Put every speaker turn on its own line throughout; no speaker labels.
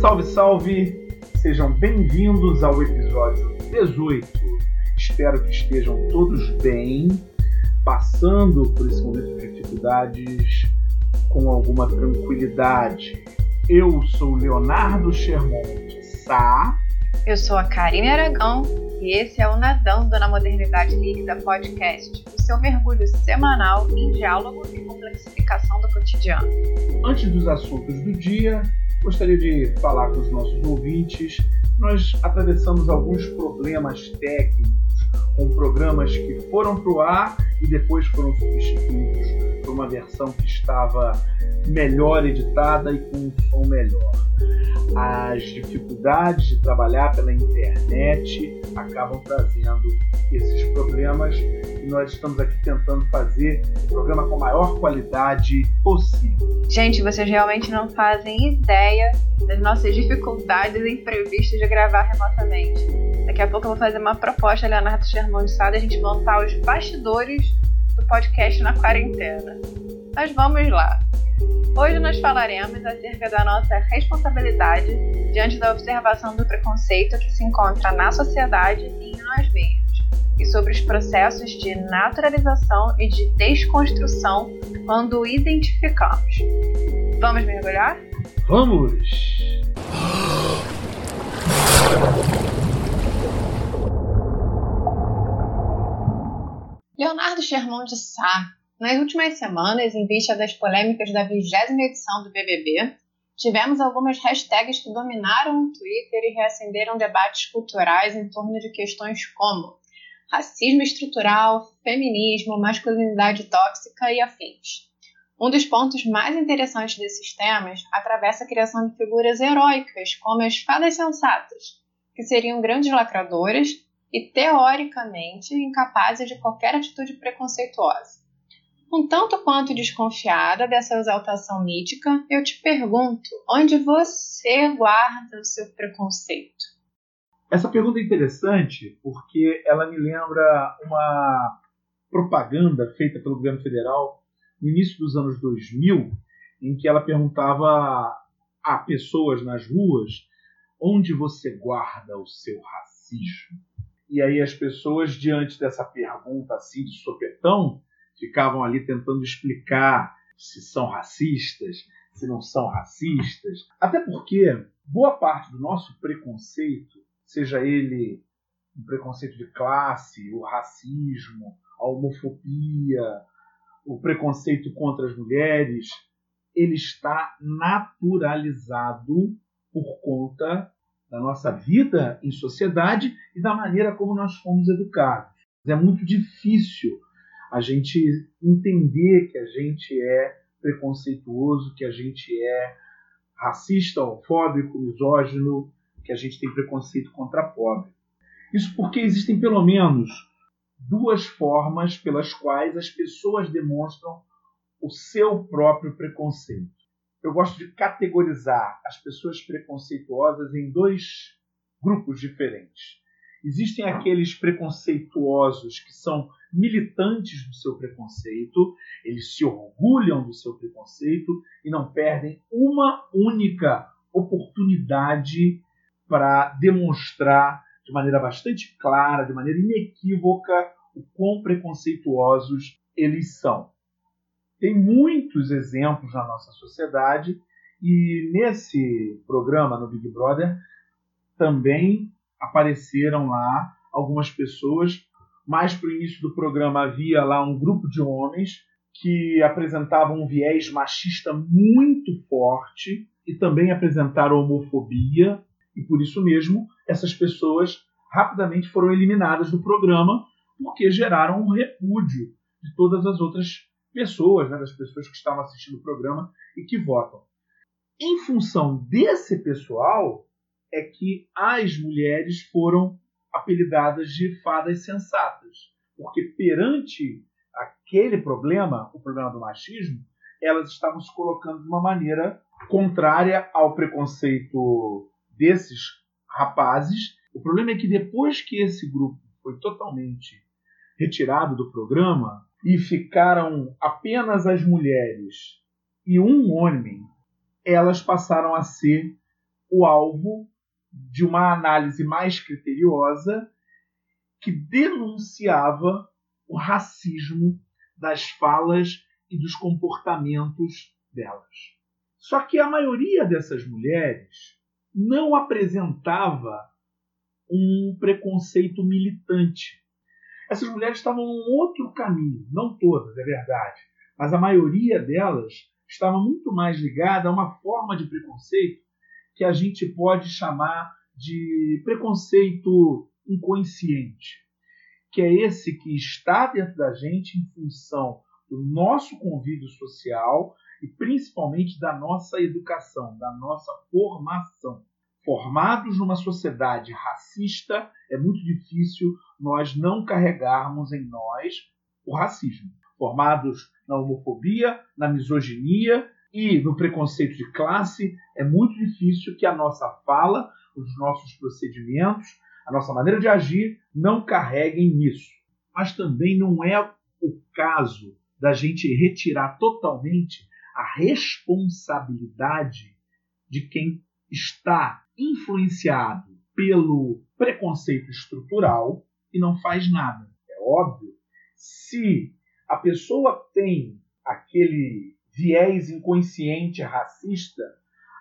Salve, salve! Sejam bem-vindos ao episódio 18. Espero que estejam todos bem, passando por esse momento de dificuldades com alguma tranquilidade. Eu sou Leonardo Shermonte Sá.
Eu sou a Karine Aragão e esse é o Nadando na Modernidade Líquida Podcast, o seu mergulho semanal em diálogo e complexificação do cotidiano.
Antes dos assuntos do dia, gostaria de falar com os nossos ouvintes. Nós atravessamos alguns problemas técnicos com programas que foram para o ar e depois foram substituídos por uma versão que estava melhor editada e com um som melhor. As dificuldades de trabalhar pela internet acabam trazendo esses problemas e nós estamos aqui tentando fazer o programa com a maior qualidade possível.
Gente, vocês realmente não fazem ideia das nossas dificuldades imprevistas de gravar remotamente. Daqui a pouco eu vou fazer uma proposta, Leonardo Sherman Sá, a gente montar os bastidores do podcast na quarentena. Mas vamos lá. Hoje nós falaremos acerca da nossa responsabilidade diante da observação do preconceito que se encontra na sociedade e em nós mesmos, e sobre os processos de naturalização e de desconstrução quando o identificamos. Vamos mergulhar?
Vamos!
Leonardo Sherman de Sá nas últimas semanas, em vista das polêmicas da vigésima edição do BBB, tivemos algumas hashtags que dominaram o Twitter e reacenderam debates culturais em torno de questões como racismo estrutural, feminismo, masculinidade tóxica e afins. Um dos pontos mais interessantes desses temas atravessa a criação de figuras heróicas, como as fadas sensatas, que seriam grandes lacradoras e, teoricamente, incapazes de qualquer atitude preconceituosa. Um tanto quanto desconfiada dessa exaltação mítica, eu te pergunto: onde você guarda o seu preconceito?
Essa pergunta é interessante porque ela me lembra uma propaganda feita pelo governo federal no início dos anos 2000, em que ela perguntava a pessoas nas ruas onde você guarda o seu racismo. E aí as pessoas, diante dessa pergunta assim de sopetão, ficavam ali tentando explicar se são racistas, se não são racistas. Até porque boa parte do nosso preconceito, seja ele um preconceito de classe, o racismo, a homofobia, o preconceito contra as mulheres, ele está naturalizado por conta da nossa vida em sociedade e da maneira como nós fomos educados. É muito difícil a gente entender que a gente é preconceituoso, que a gente é racista, homofóbico, misógino, que a gente tem preconceito contra pobre. Isso porque existem pelo menos duas formas pelas quais as pessoas demonstram o seu próprio preconceito. Eu gosto de categorizar as pessoas preconceituosas em dois grupos diferentes. Existem aqueles preconceituosos que são militantes do seu preconceito, eles se orgulham do seu preconceito e não perdem uma única oportunidade para demonstrar de maneira bastante clara, de maneira inequívoca, o quão preconceituosos eles são. Tem muitos exemplos na nossa sociedade e nesse programa no Big Brother também apareceram lá algumas pessoas. Mais para o início do programa havia lá um grupo de homens que apresentavam um viés machista muito forte e também apresentaram homofobia, e por isso mesmo essas pessoas rapidamente foram eliminadas do programa porque geraram um repúdio de todas as outras pessoas, né, das pessoas que estavam assistindo o programa e que votam. Em função desse pessoal é que as mulheres foram apelidadas de fadas sensatas, porque perante aquele problema, o problema do machismo, elas estavam se colocando de uma maneira contrária ao preconceito desses rapazes. O problema é que depois que esse grupo foi totalmente retirado do programa e ficaram apenas as mulheres e um homem, elas passaram a ser o alvo de uma análise mais criteriosa que denunciava o racismo das falas e dos comportamentos delas. Só que a maioria dessas mulheres não apresentava um preconceito militante. Essas mulheres estavam num outro caminho, não todas, é verdade, mas a maioria delas estava muito mais ligada a uma forma de preconceito que a gente pode chamar de preconceito inconsciente, que é esse que está dentro da gente em função do nosso convívio social e principalmente da nossa educação, da nossa formação. Formados numa sociedade racista, é muito difícil nós não carregarmos em nós o racismo. Formados na homofobia, na misoginia e no preconceito de classe, é muito difícil que a nossa fala, os nossos procedimentos, a nossa maneira de agir não carreguem nisso. Mas também não é o caso da gente retirar totalmente a responsabilidade de quem está influenciado pelo preconceito estrutural e não faz nada. É óbvio. Se a pessoa tem aquele viés inconsciente racista,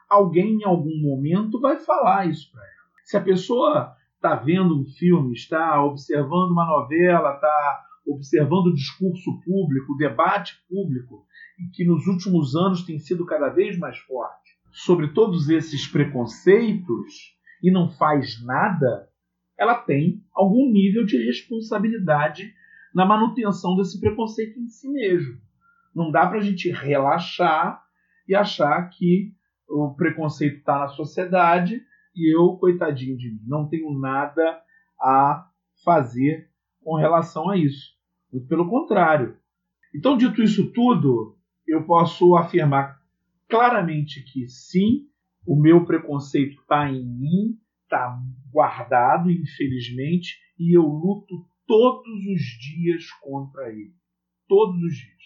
alguém em algum momento vai falar isso para ela. Se a pessoa está vendo um filme, está observando uma novela, está observando o discurso público, o debate público, e que nos últimos anos tem sido cada vez mais forte, sobre todos esses preconceitos e não faz nada, ela tem algum nível de responsabilidade na manutenção desse preconceito em si mesmo. Não dá para a gente relaxar e achar que o preconceito está na sociedade e eu, coitadinho de mim, não tenho nada a fazer com relação a isso. Muito pelo contrário. Então, dito isso tudo, eu posso afirmar claramente que sim, o meu preconceito está em mim, está guardado, infelizmente, e eu luto todos os dias contra ele. Todos os dias.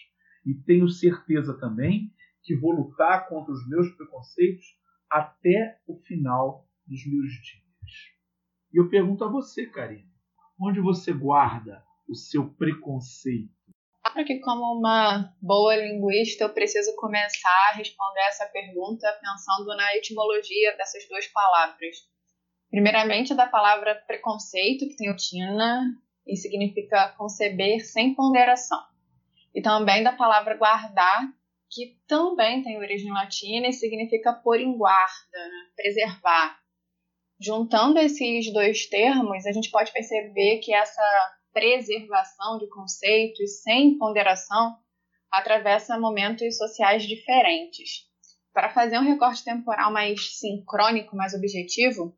E tenho certeza também que vou lutar contra os meus preconceitos até o final dos meus dias. E eu pergunto a você, Karine, onde você guarda o seu preconceito?
Claro que, como uma boa linguista, eu preciso começar a responder essa pergunta pensando na etimologia dessas duas palavras. Primeiramente, da palavra preconceito, que tem o tina e significa conceber sem ponderação. E também da palavra guardar, que também tem origem latina e significa pôr em guarda, né? preservar. Juntando esses dois termos, a gente pode perceber que essa preservação de conceitos sem ponderação atravessa momentos sociais diferentes. Para fazer um recorte temporal mais sincrônico, mais objetivo,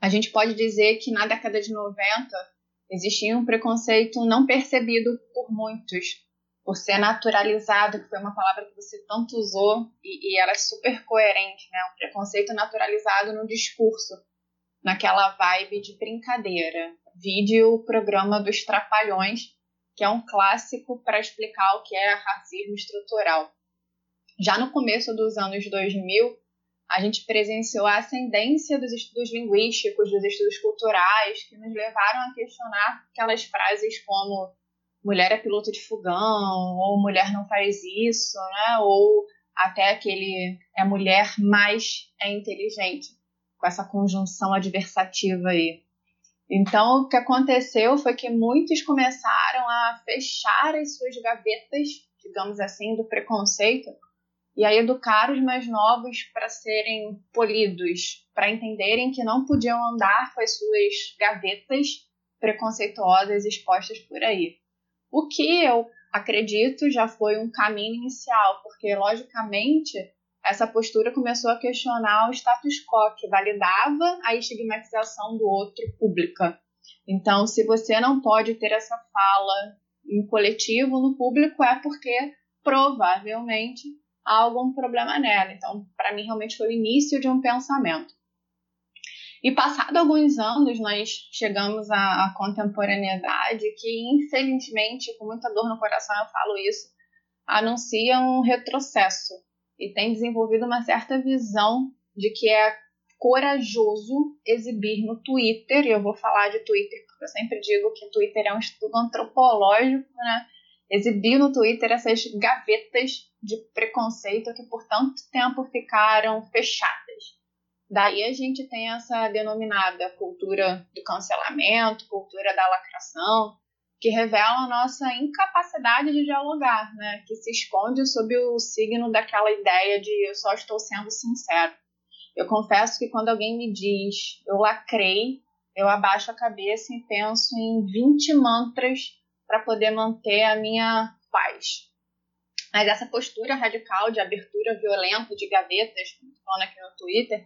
a gente pode dizer que na década de 90 existia um preconceito não percebido por muitos, por ser naturalizado, que foi uma palavra que você tanto usou e, e ela é super coerente, né? Um preconceito naturalizado no discurso, naquela vibe de brincadeira. Vide o programa dos Trapalhões, que é um clássico para explicar o que é racismo estrutural. Já no começo dos anos 2000, a gente presenciou a ascendência dos estudos linguísticos, dos estudos culturais, que nos levaram a questionar aquelas frases como mulher é piloto de fogão, ou mulher não faz isso, né? ou até aquele é mulher, mas é inteligente com essa conjunção adversativa aí. Então, o que aconteceu foi que muitos começaram a fechar as suas gavetas, digamos assim, do preconceito, e a educar os mais novos para serem polidos, para entenderem que não podiam andar com as suas gavetas preconceituosas expostas por aí. O que eu acredito já foi um caminho inicial, porque, logicamente, essa postura começou a questionar o status quo que validava a estigmatização do outro pública. Então, se você não pode ter essa fala em coletivo no público, é porque provavelmente há algum problema nela. Então, para mim, realmente foi o início de um pensamento. E passado alguns anos, nós chegamos à, à contemporaneidade, que infelizmente, com muita dor no coração, eu falo isso, anuncia um retrocesso e tem desenvolvido uma certa visão de que é corajoso exibir no Twitter, e eu vou falar de Twitter porque eu sempre digo que Twitter é um estudo antropológico, né? Exibir no Twitter essas gavetas de preconceito que por tanto tempo ficaram fechadas. Daí a gente tem essa denominada cultura do cancelamento, cultura da lacração, que revela a nossa incapacidade de dialogar, né? que se esconde sob o signo daquela ideia de eu só estou sendo sincero. Eu confesso que quando alguém me diz eu lacrei, eu abaixo a cabeça e penso em 20 mantras para poder manter a minha paz. Mas essa postura radical de abertura violenta de gavetas, falando aqui no Twitter,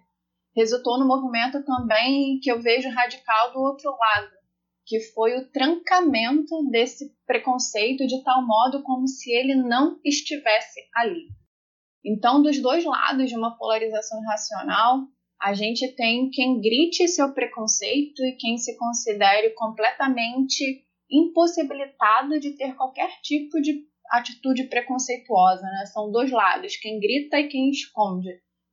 resultou no movimento também que eu vejo radical do outro lado, que foi o trancamento desse preconceito de tal modo como se ele não estivesse ali. Então, dos dois lados de uma polarização racional, a gente tem quem grite seu preconceito e quem se considere completamente impossibilitado de ter qualquer tipo de atitude preconceituosa, né? São dois lados, quem grita e quem esconde.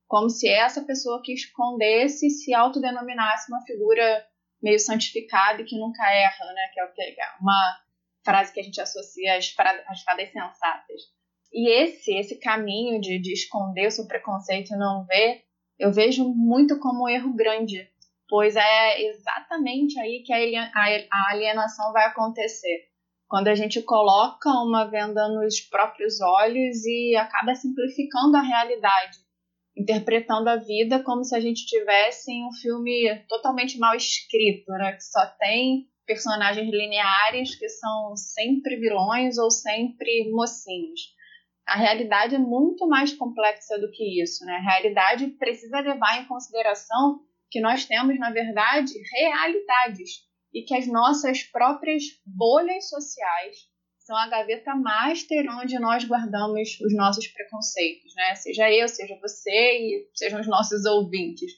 Como se essa pessoa que escondesse se autodenominasse uma figura meio santificada e que nunca erra, né? Que é, é uma frase que a gente associa às, às fadas sensatas. E esse, esse caminho de, de esconder o seu preconceito e não ver, eu vejo muito como um erro grande, pois é exatamente aí que a alienação vai acontecer. Quando a gente coloca uma venda nos próprios olhos e acaba simplificando a realidade, interpretando a vida como se a gente tivesse um filme totalmente mal escrito, né? que só tem personagens lineares que são sempre vilões ou sempre mocinhos. A realidade é muito mais complexa do que isso. Né? A realidade precisa levar em consideração que nós temos, na verdade, realidades e que as nossas próprias bolhas sociais são a gaveta master onde nós guardamos os nossos preconceitos, né? Seja eu, seja você e sejam os nossos ouvintes.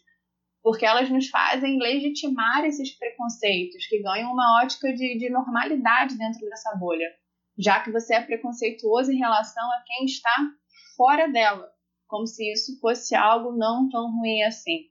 Porque elas nos fazem legitimar esses preconceitos que ganham uma ótica de, de normalidade dentro dessa bolha já que você é preconceituoso em relação a quem está fora dela, como se isso fosse algo não tão ruim assim.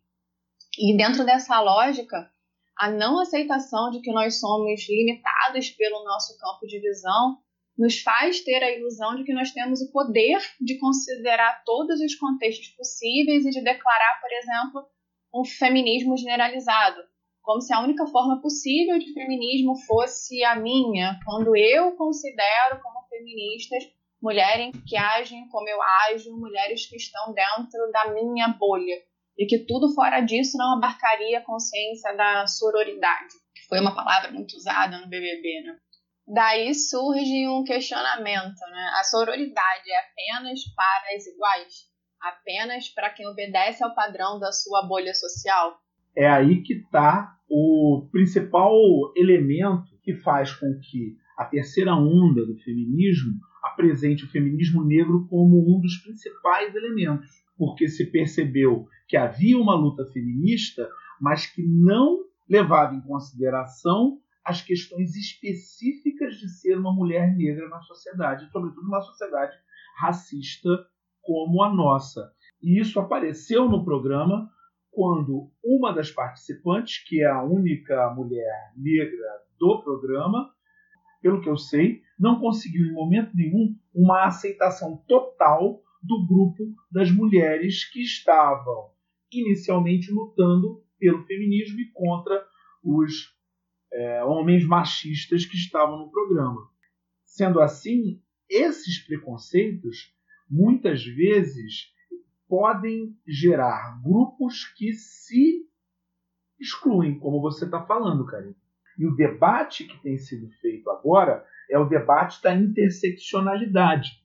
E dentro dessa lógica, a não aceitação de que nós somos limitados pelo nosso campo de visão nos faz ter a ilusão de que nós temos o poder de considerar todos os contextos possíveis e de declarar, por exemplo, um feminismo generalizado, como se a única forma possível de feminismo fosse a minha, quando eu considero como feministas mulheres que agem como eu ajo, mulheres que estão dentro da minha bolha, e que tudo fora disso não abarcaria a consciência da sororidade, que foi uma palavra muito usada no BBB, né? Daí surge um questionamento, né? A sororidade é apenas para as iguais? Apenas para quem obedece ao padrão da sua bolha social?
É aí que está o principal elemento que faz com que a terceira onda do feminismo apresente o feminismo negro como um dos principais elementos, porque se percebeu que havia uma luta feminista, mas que não levava em consideração as questões específicas de ser uma mulher negra na sociedade, sobretudo numa sociedade racista como a nossa. E isso apareceu no programa quando uma das participantes, que é a única mulher negra do programa, pelo que eu sei, não conseguiu em momento nenhum uma aceitação total do grupo das mulheres que estavam inicialmente lutando pelo feminismo e contra os é, homens machistas que estavam no programa. Sendo assim, esses preconceitos muitas vezes podem gerar grupos que se excluem, como você está falando, Karine. E o debate que tem sido feito agora é o debate da interseccionalidade.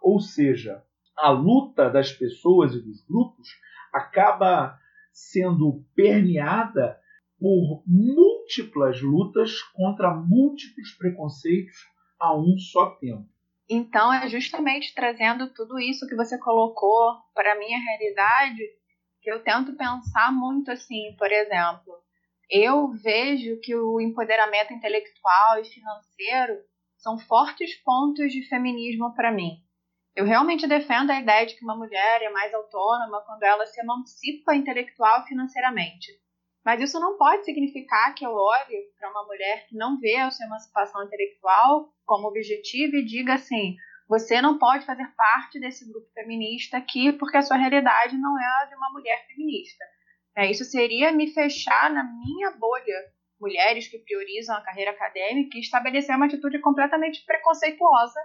Ou seja, a luta das pessoas e dos grupos acaba sendo permeada por múltiplas lutas contra múltiplos preconceitos a um só tempo.
Então, é justamente trazendo tudo isso que você colocou para a minha realidade que eu tento pensar muito assim, por exemplo, eu vejo que o empoderamento intelectual e financeiro são fortes pontos de feminismo para mim. Eu realmente defendo a ideia de que uma mulher é mais autônoma quando ela se emancipa intelectual e financeiramente. Mas isso não pode significar que eu olhe para uma mulher que não vê a sua emancipação intelectual como objetivo e diga assim: você não pode fazer parte desse grupo feminista aqui porque a sua realidade não é a de uma mulher feminista. É, isso seria me fechar na minha bolha, mulheres que priorizam a carreira acadêmica e estabelecer uma atitude completamente preconceituosa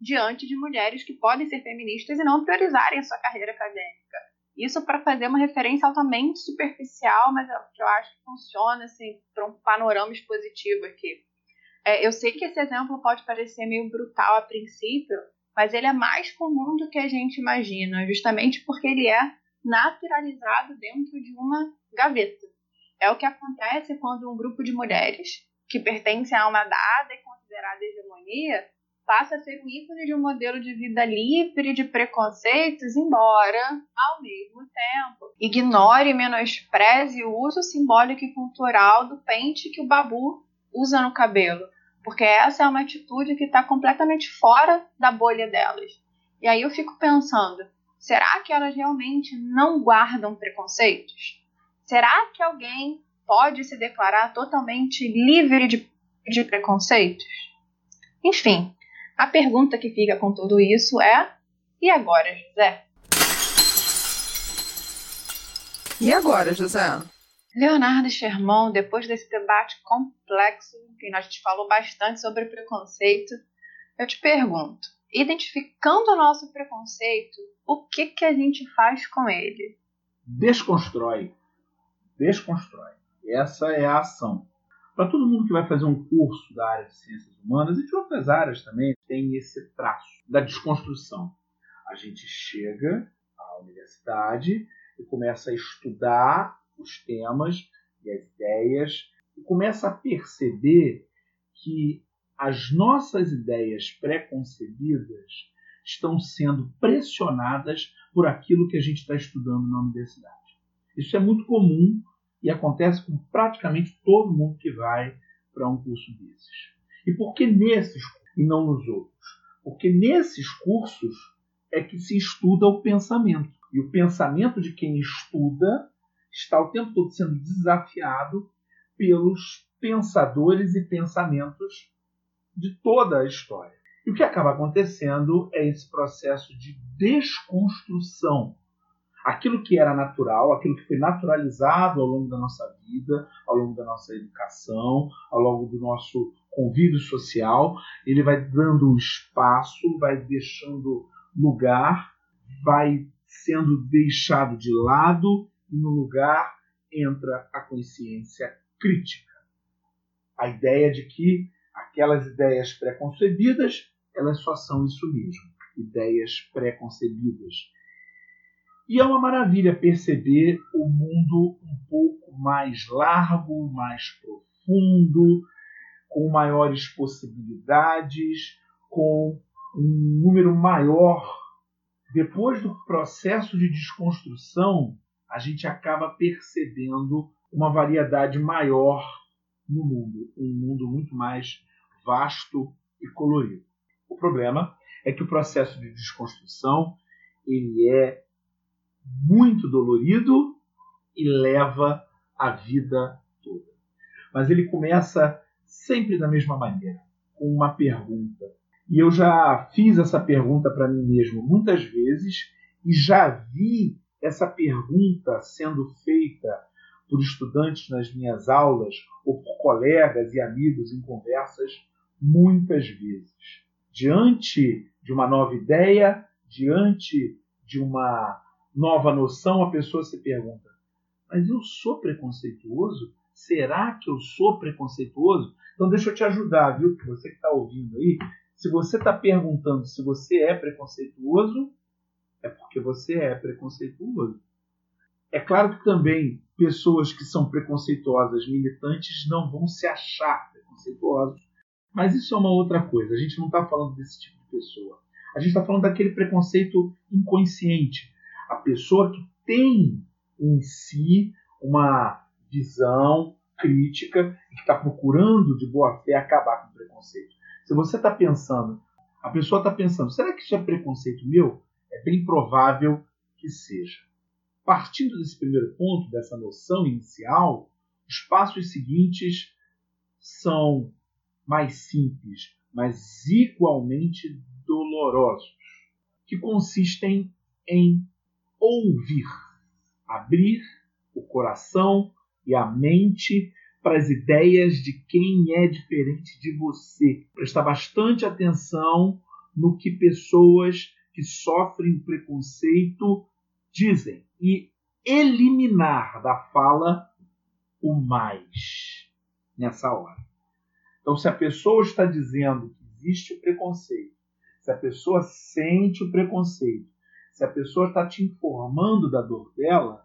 diante de mulheres que podem ser feministas e não priorizarem a sua carreira acadêmica. Isso para fazer uma referência altamente superficial, mas que eu acho que funciona assim, para um panorama expositivo aqui. É, eu sei que esse exemplo pode parecer meio brutal a princípio, mas ele é mais comum do que a gente imagina, justamente porque ele é naturalizado dentro de uma gaveta. É o que acontece quando um grupo de mulheres que pertencem a uma dada e considerada hegemonia passa a ser um ícone de um modelo de vida livre de preconceitos, embora, ao mesmo tempo, ignore e menospreze o uso simbólico e cultural do pente que o babu usa no cabelo, porque essa é uma atitude que está completamente fora da bolha delas. E aí eu fico pensando, será que elas realmente não guardam preconceitos? Será que alguém pode se declarar totalmente livre de, de preconceitos? Enfim, a pergunta que fica com tudo isso é: e agora, José?
E agora, José?
Leonardo Sherman, depois desse debate complexo, que a gente falou bastante sobre preconceito, eu te pergunto: identificando o nosso preconceito, o que, que a gente faz com ele?
Desconstrói. Desconstrói. Essa é a ação. Para todo mundo que vai fazer um curso da área de ciências humanas e de outras áreas também, tem esse traço da desconstrução. A gente chega à universidade e começa a estudar os temas e as ideias e começa a perceber que as nossas ideias pré-concebidas estão sendo pressionadas por aquilo que a gente está estudando na universidade. Isso é muito comum e acontece com praticamente todo mundo que vai para um curso desses. E por que nesses e não nos outros? Porque nesses cursos é que se estuda o pensamento. E o pensamento de quem estuda está o tempo todo sendo desafiado pelos pensadores e pensamentos de toda a história. E o que acaba acontecendo é esse processo de desconstrução aquilo que era natural, aquilo que foi naturalizado ao longo da nossa vida, ao longo da nossa educação, ao longo do nosso convívio social, ele vai dando espaço, vai deixando lugar, vai sendo deixado de lado e no lugar entra a consciência crítica. A ideia de que aquelas ideias preconcebidas, elas só são isso mesmo, ideias preconcebidas e é uma maravilha perceber o mundo um pouco mais largo, mais profundo, com maiores possibilidades, com um número maior. Depois do processo de desconstrução, a gente acaba percebendo uma variedade maior no mundo, um mundo muito mais vasto e colorido. O problema é que o processo de desconstrução ele é muito dolorido e leva a vida toda. Mas ele começa sempre da mesma maneira, com uma pergunta. E eu já fiz essa pergunta para mim mesmo muitas vezes e já vi essa pergunta sendo feita por estudantes nas minhas aulas ou por colegas e amigos em conversas muitas vezes. Diante de uma nova ideia, diante de uma nova noção, a pessoa se pergunta: mas eu sou preconceituoso? Será que eu sou preconceituoso? Então deixa eu te ajudar, viu? Você que está ouvindo aí, se você está perguntando se você é preconceituoso, é porque você é preconceituoso. É claro que também pessoas que são preconceituosas, militantes, não vão se achar preconceituosos. Mas isso é uma outra coisa. A gente não está falando desse tipo de pessoa. A gente está falando daquele preconceito inconsciente, a pessoa que tem em si uma visão crítica e que está procurando de boa fé acabar com o preconceito. Se você está pensando, A pessoa está pensando: será que isso é preconceito meu? É bem provável que seja. Partindo desse primeiro ponto, dessa noção inicial, os passos seguintes são mais simples, mas igualmente dolorosos, que consistem em ouvir, abrir o coração e a mente para as ideias de quem é diferente de você. Prestar bastante atenção no que pessoas que sofrem preconceito dizem e eliminar da fala o mais nessa hora. Então, se a pessoa está dizendo que existe preconceito, se a pessoa sente o preconceito, se a pessoa está te informando da dor dela,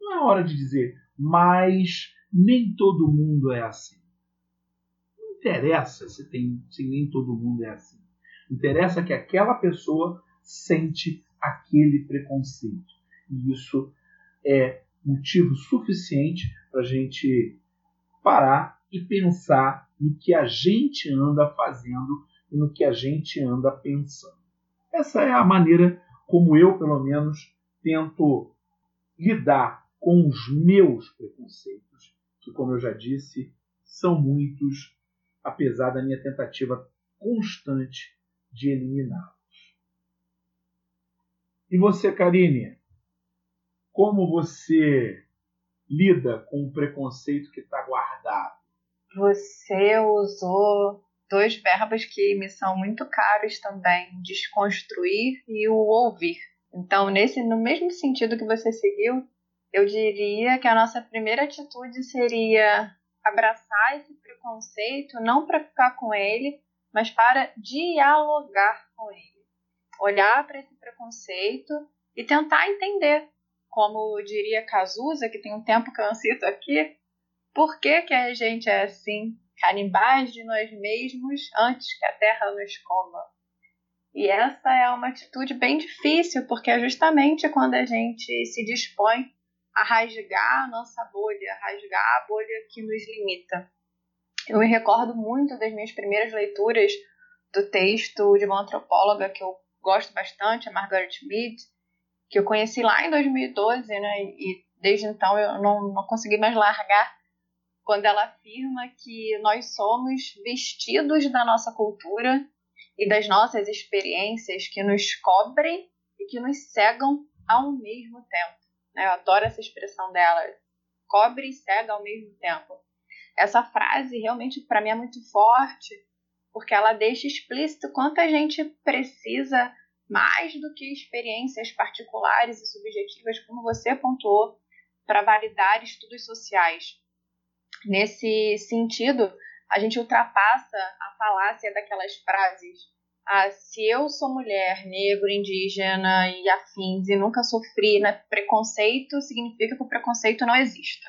não é hora de dizer, mas nem todo mundo é assim. Não interessa se, tem, se nem todo mundo é assim. Interessa que aquela pessoa sente aquele preconceito. E isso é motivo suficiente para a gente parar e pensar no que a gente anda fazendo e no que a gente anda pensando. Essa é a maneira como eu, pelo menos, tento lidar com os meus preconceitos, que, como eu já disse, são muitos, apesar da minha tentativa constante de eliminá-los. E você, Karine, como você lida com o preconceito que está guardado?
Você usou dois verbos que me são muito caros também: desconstruir e o ouvir. Então, nesse, no mesmo sentido que você seguiu, eu diria que a nossa primeira atitude seria abraçar esse preconceito, não para ficar com ele, mas para dialogar com ele. Olhar para esse preconceito e tentar entender, como diria Cazuza, que tem um tempo que eu não cito aqui, por que, que a gente é assim, canibais de nós mesmos antes que a terra nos coma? E essa é uma atitude bem difícil, porque é justamente quando a gente se dispõe a rasgar a nossa bolha, a rasgar a bolha que nos limita. Eu me recordo muito das minhas primeiras leituras do texto de uma antropóloga que eu gosto bastante, a Margaret Mead, que eu conheci lá em 2012, né? E desde então eu não, não consegui mais largar quando ela afirma que nós somos vestidos da nossa cultura e das nossas experiências que nos cobrem e que nos cegam ao mesmo tempo. Né? Eu adoro essa expressão dela, cobre e cega ao mesmo tempo. Essa frase realmente para mim é muito forte, porque ela deixa explícito quanto a gente precisa mais do que experiências particulares e subjetivas, como você pontuou, para validar estudos sociais. Nesse sentido, a gente ultrapassa a falácia daquelas frases ah, se eu sou mulher, negro, indígena e afins e nunca sofri né, preconceito, significa que o preconceito não exista.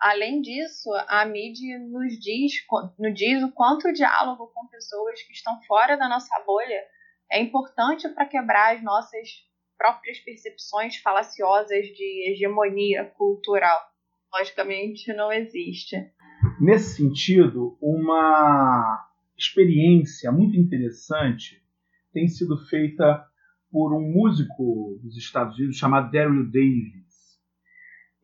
Além disso, a mídia nos diz, nos diz o quanto o diálogo com pessoas que estão fora da nossa bolha é importante para quebrar as nossas próprias percepções falaciosas de hegemonia cultural. Logicamente, não existe.
Nesse sentido, uma experiência muito interessante tem sido feita por um músico dos Estados Unidos chamado Daryl Davis.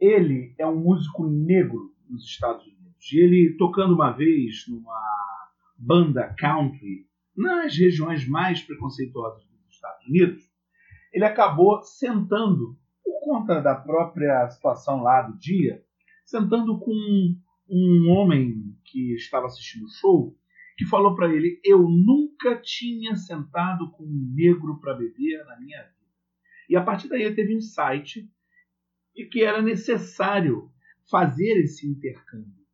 Ele é um músico negro nos Estados Unidos. E ele tocando uma vez numa banda country nas regiões mais preconceituosas dos Estados Unidos, ele acabou sentando, por conta da própria situação lá do dia, sentando com um homem que estava assistindo o show que falou para ele: Eu nunca tinha sentado com um negro para beber na minha vida. E a partir daí ele teve um insight de que era necessário fazer esse intercâmbio,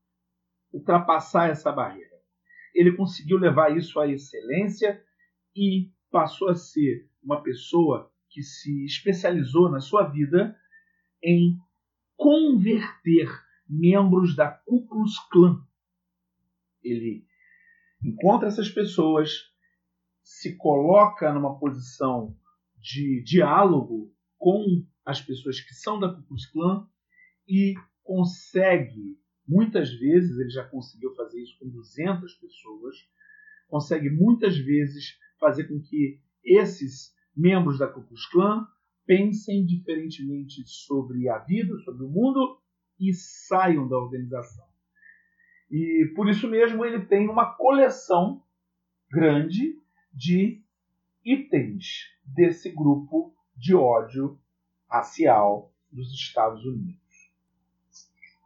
ultrapassar essa barreira. Ele conseguiu levar isso à excelência e passou a ser uma pessoa que se especializou na sua vida em converter membros da Ku Klux Klan. Ele encontra essas pessoas, se coloca numa posição de diálogo com as pessoas que são da Ku Klux Klan e consegue, muitas vezes ele já conseguiu fazer isso com 200 pessoas, consegue muitas vezes fazer com que esses membros da Ku Klux Klan pensem diferentemente sobre a vida, sobre o mundo e saiam da organização. E por isso mesmo ele tem uma coleção grande de itens desse grupo de ódio racial dos Estados Unidos.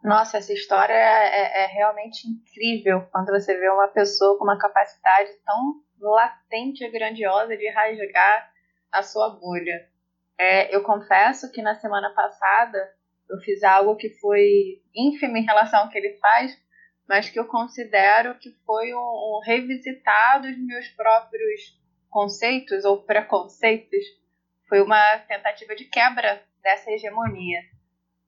Nossa, essa história é, é, é, realmente incrível quando você vê uma pessoa com uma capacidade tão latente e grandiosa de rasgar a sua bolha. É, eu confesso que na semana passada eu fiz algo que foi ínfimo em relação ao que ele faz, mas que eu considero que foi um, um revisitar dos meus próprios conceitos ou preconceitos. Foi uma tentativa de quebra dessa hegemonia.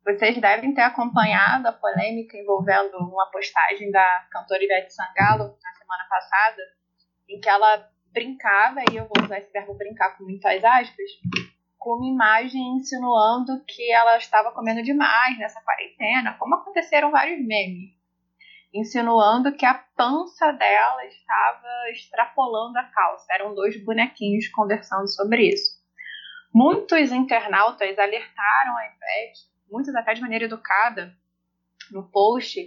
Vocês devem ter acompanhado a polêmica envolvendo uma postagem da cantora Ivete Sangalo na semana passada, em que ela brincava, e eu vou usar esse verbo brincar com muitas aspas, com uma imagem insinuando que ela estava comendo demais nessa quarentena, como aconteceram vários memes insinuando que a pança dela estava extrapolando a calça. Eram dois bonequinhos conversando sobre isso. Muitos internautas alertaram a Ivete, muitos até de maneira educada, no post,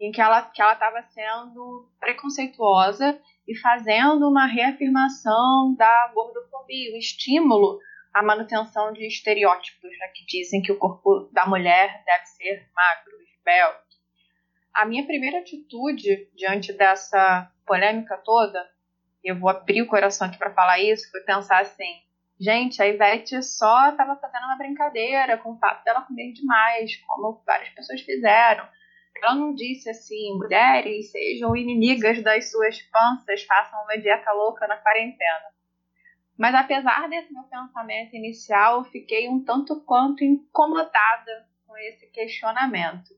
em que ela que ela estava sendo preconceituosa e fazendo uma reafirmação da gordofobia, o estímulo à manutenção de estereótipos, né, que dizem que o corpo da mulher deve ser magro, esbelto, a minha primeira atitude diante dessa polêmica toda, eu vou abrir o coração aqui para falar isso, foi pensar assim: gente, a Ivete só estava fazendo uma brincadeira com o fato dela comer demais, como várias pessoas fizeram. Ela não disse assim: mulheres sejam inimigas das suas panças, façam uma dieta louca na quarentena. Mas apesar desse meu pensamento inicial, eu fiquei um tanto quanto incomodada com esse questionamento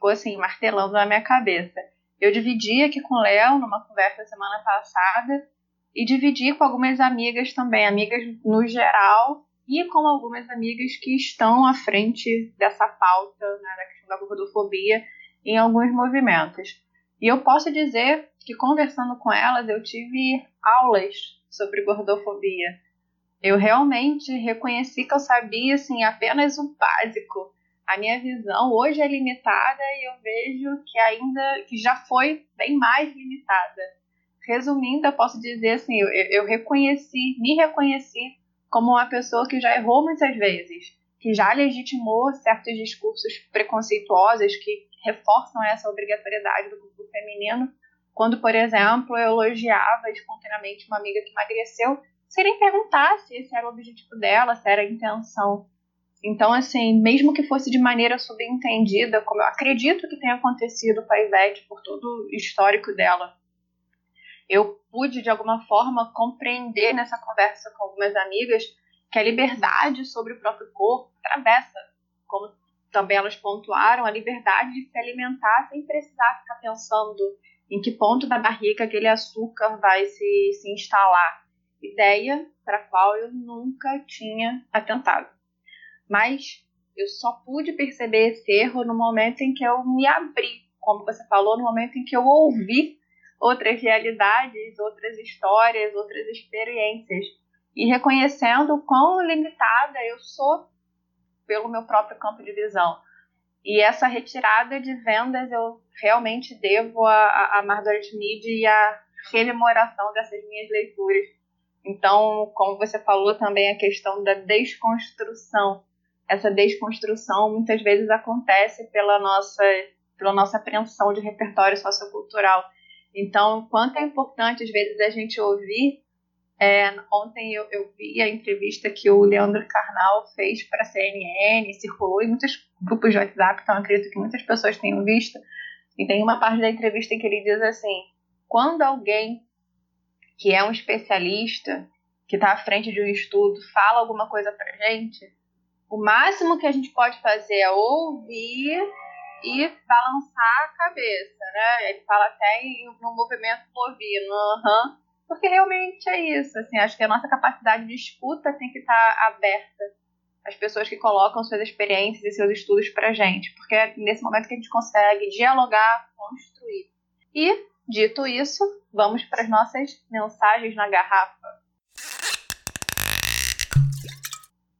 ficou assim, martelando na minha cabeça. Eu dividi aqui com o Léo numa conversa semana passada e dividi com algumas amigas também, amigas no geral, e com algumas amigas que estão à frente dessa pauta, né, da questão da gordofobia, em alguns movimentos. E eu posso dizer que conversando com elas, eu tive aulas sobre gordofobia. Eu realmente reconheci que eu sabia assim apenas o básico a minha visão hoje é limitada e eu vejo que ainda que já foi bem mais limitada. Resumindo, eu posso dizer assim, eu, eu reconheci, me reconheci como uma pessoa que já errou muitas vezes, que já legitimou certos discursos preconceituosos que reforçam essa obrigatoriedade do grupo feminino, quando, por exemplo, eu elogiava espontaneamente uma amiga que emagreceu, sem nem perguntar se esse era o objetivo dela, se era a intenção. Então, assim, mesmo que fosse de maneira subentendida, como eu acredito que tenha acontecido com a Ivete por todo o histórico dela, eu pude, de alguma forma, compreender nessa conversa com algumas amigas que a liberdade sobre o próprio corpo atravessa, como também elas pontuaram, a liberdade de se alimentar sem precisar ficar pensando em que ponto da barriga aquele açúcar vai se, se instalar. Ideia para a qual eu nunca tinha atentado. Mas eu só pude perceber esse erro no momento em que eu me abri, como você falou, no momento em que eu ouvi outras realidades, outras histórias, outras experiências e reconhecendo o quão limitada eu sou pelo meu próprio campo de visão. E essa retirada de vendas eu realmente devo a, a Margaret Mead e a rememoração dessas minhas leituras. Então, como você falou também, a questão da desconstrução essa desconstrução muitas vezes acontece pela nossa, pela nossa apreensão de repertório sociocultural. Então, quanto é importante, às vezes, a gente ouvir. É, ontem eu, eu, vi a entrevista que o Leandro Carnal fez para a CNN, circulou em muitos grupos de WhatsApp, então acredito que muitas pessoas tenham visto. E tem uma parte da entrevista que ele diz assim: quando alguém que é um especialista, que está à frente de um estudo, fala alguma coisa para gente, o máximo que a gente pode fazer é ouvir e balançar a cabeça, né? Ele fala até no movimento bovino, uhum, porque realmente é isso. Assim, acho que a nossa capacidade de escuta tem que estar aberta às pessoas que colocam suas experiências e seus estudos para gente, porque é nesse momento que a gente consegue dialogar, construir. E Dito isso, vamos para as nossas mensagens na garrafa.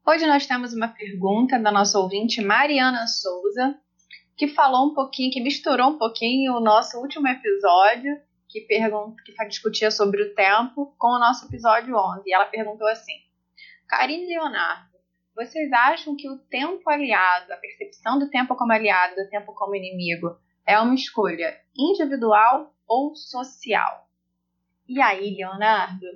Hoje nós temos uma pergunta da nossa ouvinte Mariana Souza, que falou um pouquinho, que misturou um pouquinho o nosso último episódio, que, pergunta, que discutia sobre o tempo, com o nosso episódio 11. E ela perguntou assim: Karine Leonardo, vocês acham que o tempo aliado, a percepção do tempo como aliado, do tempo como inimigo, é uma escolha individual ou social? E aí, Leonardo?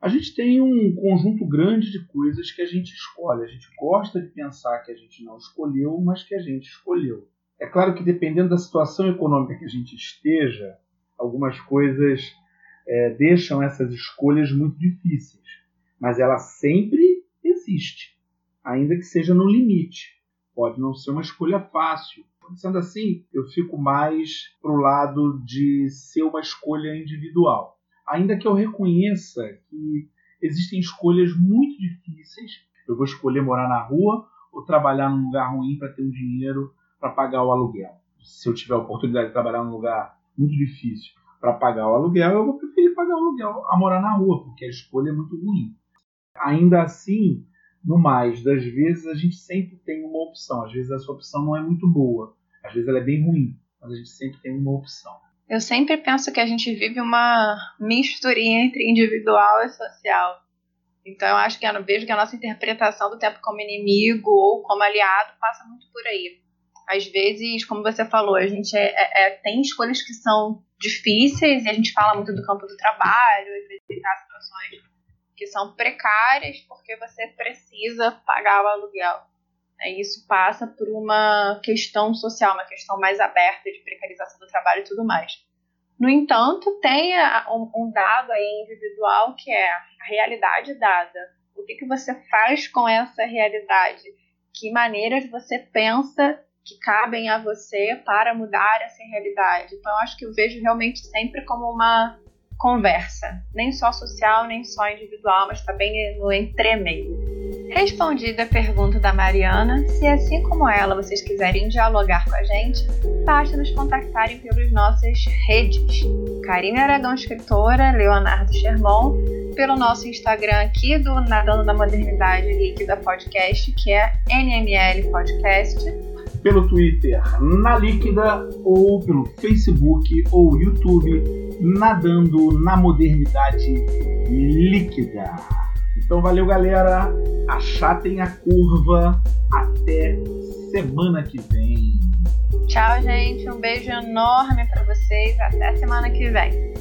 A gente tem um conjunto grande de coisas que a gente escolhe. A gente gosta de pensar que a gente não escolheu, mas que a gente escolheu. É claro que dependendo da situação econômica que a gente esteja, algumas coisas é, deixam essas escolhas muito difíceis. Mas ela sempre existe, ainda que seja no limite. Pode não ser uma escolha fácil. Sendo assim, eu fico mais pro lado de ser uma escolha individual. Ainda que eu reconheça que existem escolhas muito difíceis. Eu vou escolher morar na rua ou trabalhar num lugar ruim para ter um dinheiro para pagar o aluguel. Se eu tiver a oportunidade de trabalhar num lugar muito difícil para pagar o aluguel, eu vou preferir pagar o aluguel a morar na rua, porque a escolha é muito ruim. Ainda assim, no mais das vezes, a gente sempre tem uma opção. Às vezes essa opção não é muito boa, às vezes ela é bem ruim, mas a gente sempre tem uma opção.
Eu sempre penso que a gente vive uma misturinha entre individual e social. Então eu acho que eu vejo que a nossa interpretação do tempo como inimigo ou como aliado passa muito por aí às vezes, como você falou, a gente é, é, é, tem escolhas que são difíceis e a gente fala muito do campo do trabalho, vezes tem situações que são precárias porque você precisa pagar o aluguel. É, isso passa por uma questão social, uma questão mais aberta de precarização do trabalho e tudo mais. No entanto, tem um, dado aí individual que é a realidade dada. O que, que você faz com essa realidade? Que maneiras você pensa que cabem a você para mudar essa realidade. Então, eu acho que eu vejo realmente sempre como uma conversa, nem só social, nem só individual, mas também no entremeio. Respondida a pergunta da Mariana, se assim como ela vocês quiserem dialogar com a gente, basta nos contactarem pelas nossas redes. Karine Aragão Escritora, Leonardo Sherman, pelo nosso Instagram aqui do Nadando na Modernidade Líquida Podcast, que é NML Podcast,
pelo Twitter na Líquida ou pelo Facebook ou YouTube Nadando na Modernidade Líquida. Então valeu galera, achatem a curva, até semana que vem.
Tchau gente, um beijo enorme para vocês, até semana que vem.